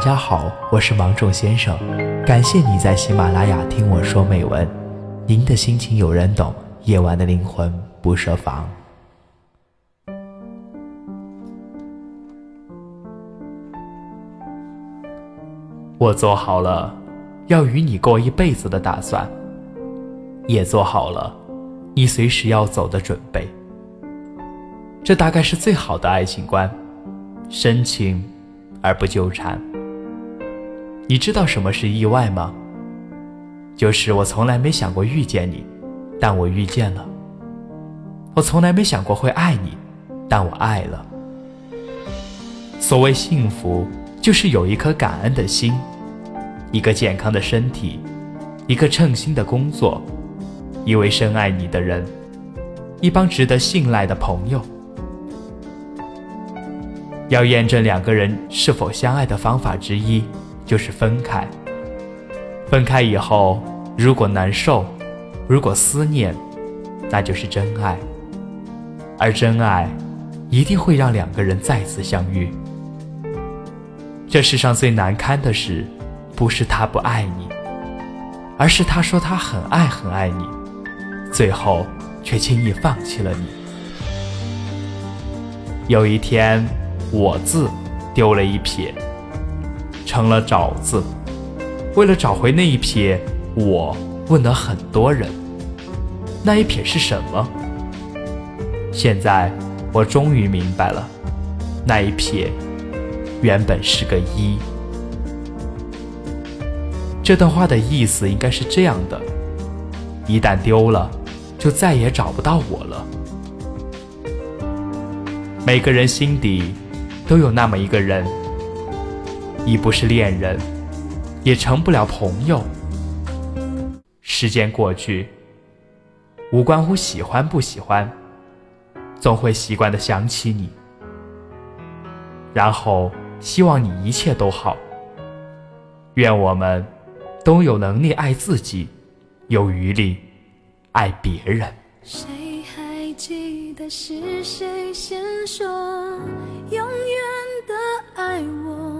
大家好，我是芒种先生，感谢你在喜马拉雅听我说美文。您的心情有人懂，夜晚的灵魂不设防。我做好了要与你过一辈子的打算，也做好了你随时要走的准备。这大概是最好的爱情观，深情而不纠缠。你知道什么是意外吗？就是我从来没想过遇见你，但我遇见了。我从来没想过会爱你，但我爱了。所谓幸福，就是有一颗感恩的心，一个健康的身体，一个称心的工作，一位深爱你的人，一帮值得信赖的朋友。要验证两个人是否相爱的方法之一。就是分开。分开以后，如果难受，如果思念，那就是真爱。而真爱，一定会让两个人再次相遇。这世上最难堪的事，不是他不爱你，而是他说他很爱很爱你，最后却轻易放弃了你。有一天，我字丢了一撇。成了找字，为了找回那一撇，我问了很多人，那一撇是什么？现在我终于明白了，那一撇原本是个一。这段话的意思应该是这样的：一旦丢了，就再也找不到我了。每个人心底都有那么一个人。已不是恋人，也成不了朋友。时间过去，无关乎喜欢不喜欢，总会习惯的想起你，然后希望你一切都好。愿我们都有能力爱自己，有余力爱别人。谁还记得是谁先说永远的爱我？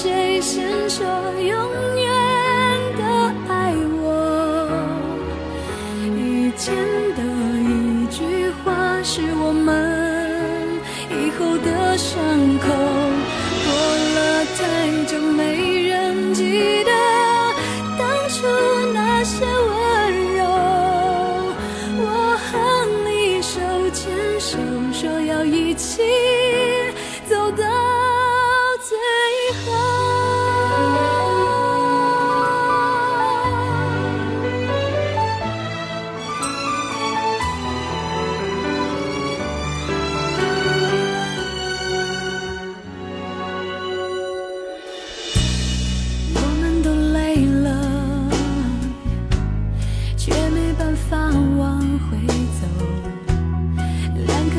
谁先说永远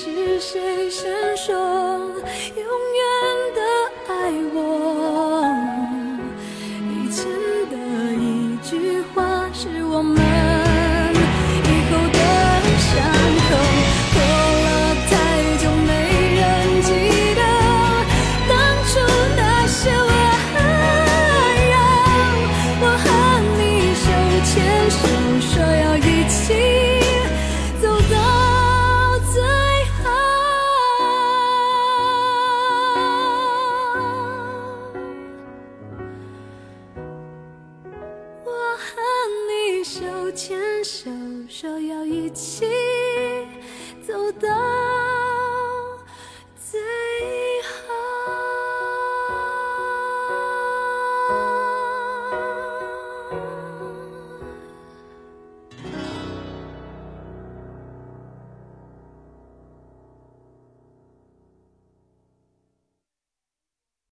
是谁先说永远的爱我？以前的一句话是我们牵手说要一起走到